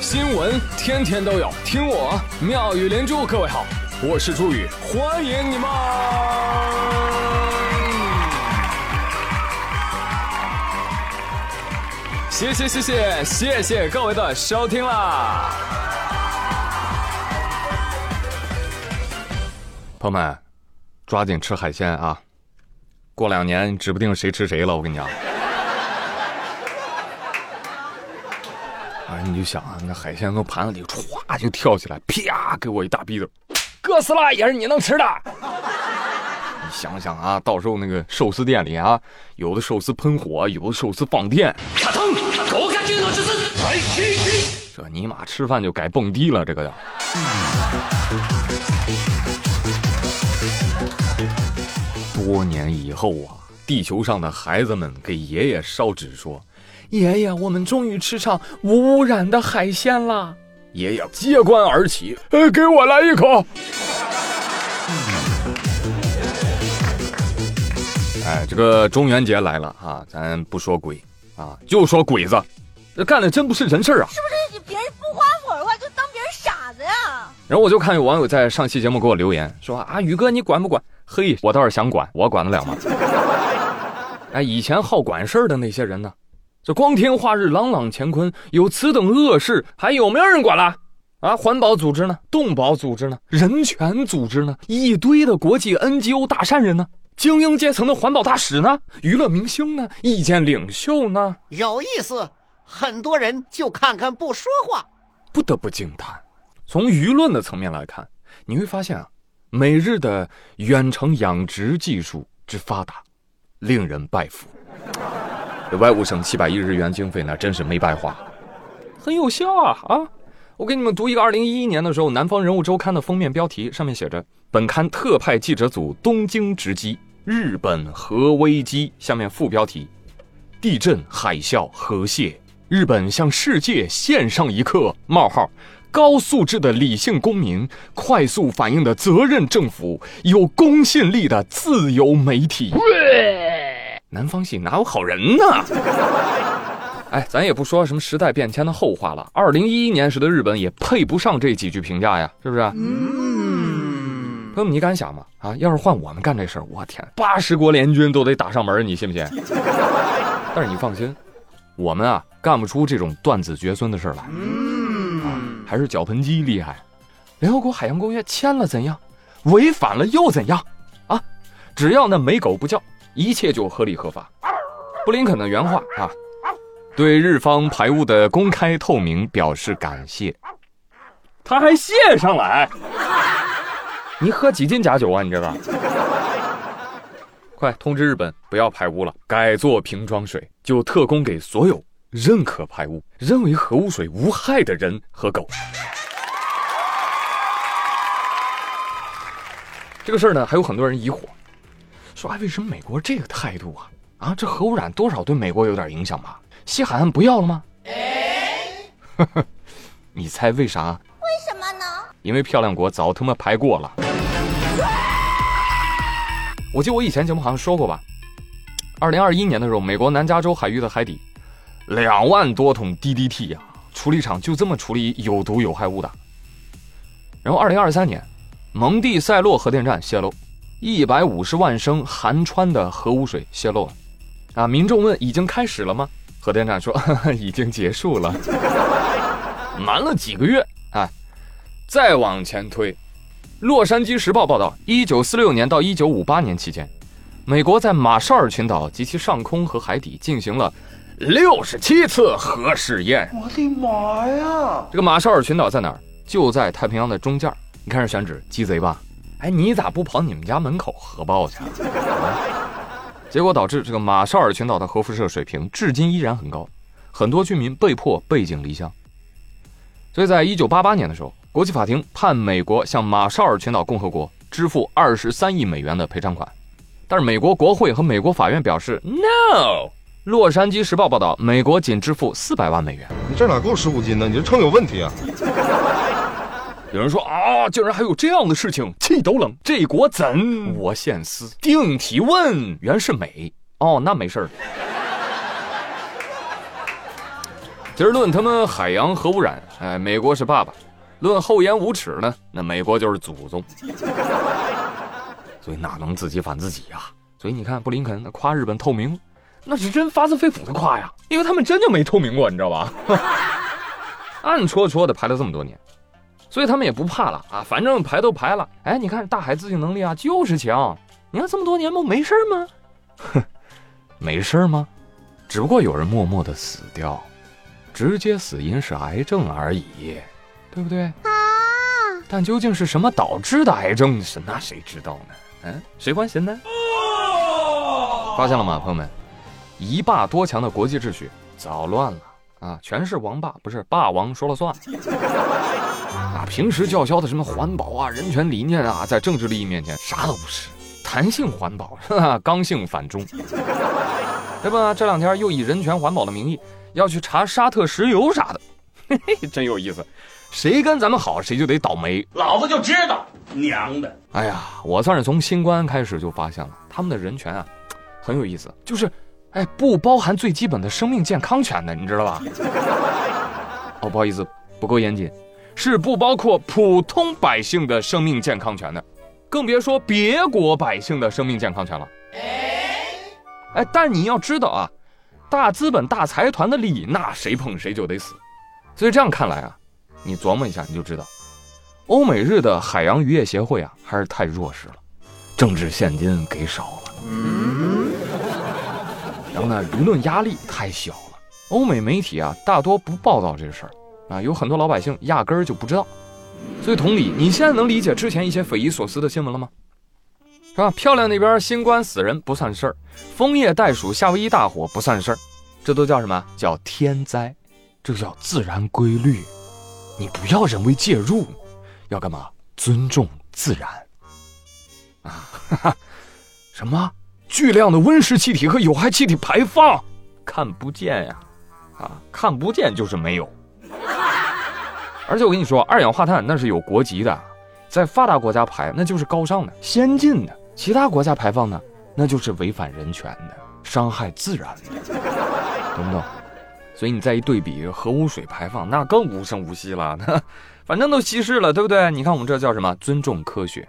新闻天天都有，听我妙语连珠。各位好，我是朱宇，欢迎你们！谢谢谢谢谢谢各位的收听啦！朋友们，抓紧吃海鲜啊！过两年指不定谁吃谁了，我跟你讲。哎，你就想啊，那海鲜从盘子里歘就跳起来，啪给我一大逼斗，哥斯拉也是你能吃的。你想想啊，到时候那个寿司店里啊，有的寿司喷火，有的寿司放电。这尼玛吃饭就改蹦迪了，这个叫。多年以后啊，地球上的孩子们给爷爷烧纸说：“爷爷，我们终于吃上无污染的海鲜了。”爷爷揭棺而起：“呃，给我来一口。”哎，这个中元节来了啊，咱不说鬼啊，就说鬼子，这干的真不是人事啊！是不是别人不花火的话，就当别人傻子呀？然后我就看有网友在上期节目给我留言说：“啊，宇哥你管不管？”嘿，我倒是想管，我管得了吗？哎，以前好管事儿的那些人呢？这光天化日，朗朗乾坤，有此等恶事，还有没有人管了？啊，环保组织呢？动保组织呢？人权组织呢？一堆的国际 NGO 大善人呢？精英阶层的环保大使呢？娱乐明星呢？意见领袖呢？有意思，很多人就看看不说话。不得不惊叹，从舆论的层面来看，你会发现啊。美日的远程养殖技术之发达，令人拜服。这外务省七百亿日元经费呢，真是没白花，很有效啊啊！我给你们读一个二零一一年的时候《南方人物周刊》的封面标题，上面写着：“本刊特派记者组东京直击日本核危机。”下面副标题：地震、海啸、核泄，日本向世界献上一课。冒号。高素质的理性公民，快速反应的责任政府，有公信力的自由媒体。南方系哪有好人呢？哎，咱也不说什么时代变迁的后话了。二零一一年时的日本也配不上这几句评价呀，是不是？嗯。朋友们，你敢想吗？啊，要是换我们干这事儿，我天，八十国联军都得打上门，你信不信？但是你放心，我们啊，干不出这种断子绝孙的事儿来。还是脚盆机厉害，联合国海洋公约签了怎样？违反了又怎样？啊，只要那美狗不叫，一切就合理合法。布林肯的原话啊，对日方排污的公开透明表示感谢。他还谢上来？你喝几斤假酒啊？你这个，快通知日本不要排污了，改做瓶装水，就特供给所有。认可排污、认为核污水无害的人和狗，这个事儿呢，还有很多人疑惑，说：“哎，为什么美国这个态度啊？啊，这核污染多少对美国有点影响吧？西海岸不要了吗？”呵呵，你猜为啥？为什么呢？因为漂亮国早他妈排过了。我记得我以前节目好像说过吧，二零二一年的时候，美国南加州海域的海底。两万多桶 DDT 呀，处理厂就这么处理有毒有害物的。然后，二零二三年，蒙蒂塞洛核电站泄漏，一百五十万升含氚的核污水泄漏了。啊，民众问已经开始了吗？核电站说 已经结束了。瞒了几个月啊？再往前推，《洛杉矶时报》报道，一九四六年到一九五八年期间，美国在马绍尔群岛及其上空和海底进行了。六十七次核试验，我的妈呀！这个马绍尔群岛在哪儿？就在太平洋的中间。你看这选址，鸡贼吧？哎，你咋不跑你们家门口核爆去啊？结果导致这个马绍尔群岛的核辐射水平至今依然很高，很多居民被迫背井离乡。所以在一九八八年的时候，国际法庭判美国向马绍尔群岛共和国支付二十三亿美元的赔偿款，但是美国国会和美国法院表示 no。洛杉矶时报报道，美国仅支付四百万美元。你这哪够十五斤呢？你这秤有问题啊！有人说啊，竟然还有这样的事情，气都冷。这国怎？我现思。定提问，原是美。哦，那没事儿。今儿论他们海洋核污染，哎，美国是爸爸；论厚颜无耻呢，那美国就是祖宗。所以哪能自己反自己呀？所以你看，布林肯那夸日本透明，那是真发自肺腑的夸呀，因为他们真就没透明过，你知道吧？暗戳戳的排了这么多年，所以他们也不怕了啊，反正排都排了。哎，你看大海自净能力啊，就是强。你看这么多年不没事吗？哼，没事吗？只不过有人默默的死掉，直接死因是癌症而已，对不对？啊！但究竟是什么导致的癌症？是那谁知道呢？嗯，谁关心呢？发现了吗，朋友们？一霸多强的国际秩序早乱了啊！全是王霸，不是霸王说了算。平时叫嚣的什么环保啊、人权理念啊，在政治利益面前啥都不是。弹性环保是吧？刚性反中，对吧？这两天又以人权环保的名义要去查沙特石油啥的，嘿嘿，真有意思。谁跟咱们好，谁就得倒霉。老子就知道，娘的！哎呀，我算是从新冠开始就发现了，他们的人权啊，很有意思，就是，哎，不包含最基本的生命健康权的，你知道吧？哦，不好意思，不够严谨，是不包括普通百姓的生命健康权的，更别说别国百姓的生命健康权了。哎，但你要知道啊，大资本、大财团的利益，那谁碰谁就得死。所以这样看来啊。你琢磨一下，你就知道，欧美日的海洋渔业协会啊，还是太弱势了，政治现金给少了，嗯然后呢，舆论压力太小了，欧美媒体啊，大多不报道这事儿，啊，有很多老百姓压根儿就不知道，所以同理，你现在能理解之前一些匪夷所思的新闻了吗？是吧？漂亮那边新冠死人不算事儿，枫叶袋鼠夏威夷大火不算事儿，这都叫什么？叫天灾，这叫自然规律。你不要人为介入，要干嘛？尊重自然。啊，哈哈，什么巨量的温室气体和有害气体排放？看不见呀，啊，看不见就是没有。而且我跟你说，二氧化碳那是有国籍的，在发达国家排那就是高尚的、先进的，其他国家排放呢，那就是违反人权的、伤害自然的，懂不懂？所以你再一对比核污水排放，那更无声无息了。那反正都稀释了，对不对？你看我们这叫什么？尊重科学。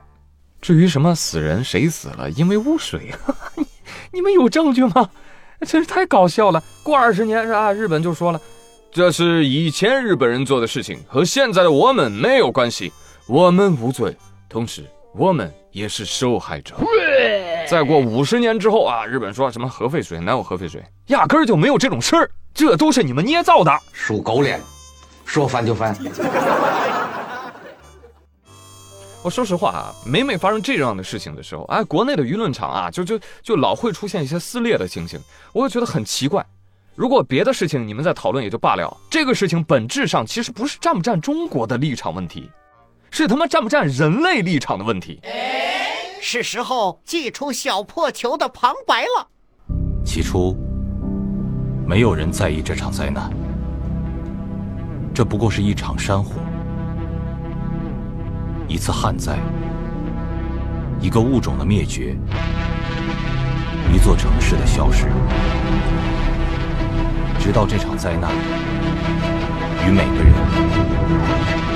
至于什么死人谁死了，因为污水，你 你们有证据吗？真是太搞笑了。过二十年是吧？日本就说了，这是以前日本人做的事情，和现在的我们没有关系，我们无罪，同时我们也是受害者。再过五十年之后啊，日本说什么核废水哪有核废水，压根儿就没有这种事儿。这都是你们捏造的，属狗脸，说翻就翻。我说实话啊，每每发生这样的事情的时候，哎，国内的舆论场啊，就就就老会出现一些撕裂的情形，我就觉得很奇怪。如果别的事情你们在讨论也就罢了，这个事情本质上其实不是站不站中国的立场问题，是他妈站不站人类立场的问题。是时候祭出小破球的旁白了。起初。没有人在意这场灾难，这不过是一场山火，一次旱灾，一个物种的灭绝，一座城市的消失。直到这场灾难与每个人。